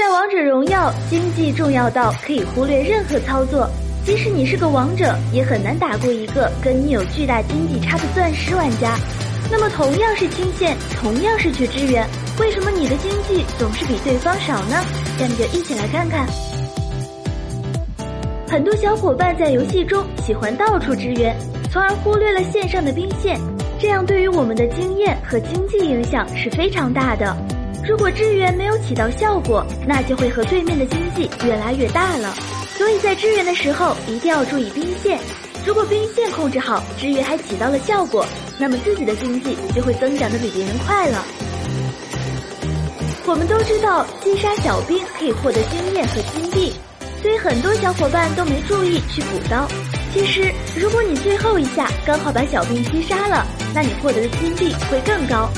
在王者荣耀，经济重要到可以忽略任何操作，即使你是个王者，也很难打过一个跟你有巨大经济差的钻石玩家。那么同样是清线，同样是去支援，为什么你的经济总是比对方少呢？下面就一起来看看。很多小伙伴在游戏中喜欢到处支援，从而忽略了线上的兵线，这样对于我们的经验和经济影响是非常大的。如果支援没有起到效果，那就会和对面的经济越来越大了。所以在支援的时候一定要注意兵线。如果兵线控制好，支援还起到了效果，那么自己的经济就会增长的比别人快了。我们都知道击杀小兵可以获得经验和金币，所以很多小伙伴都没注意去补刀。其实，如果你最后一下刚好把小兵击杀了，那你获得的金币会更高。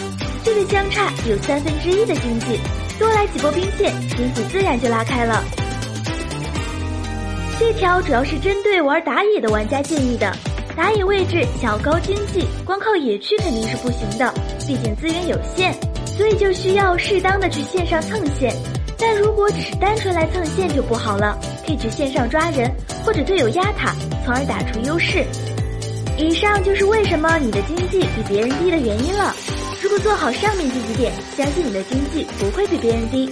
这个相差有三分之一的经济，多来几波兵线，经济自然就拉开了。这条主要是针对玩打野的玩家建议的。打野位置想要高经济，光靠野区肯定是不行的，毕竟资源有限，所以就需要适当的去线上蹭线。但如果只是单纯来蹭线就不好了，可以去线上抓人或者队友压塔，从而打出优势。以上就是为什么你的经济比别人低的原因了。做好上面这几点，相信你的经济不会比别人低。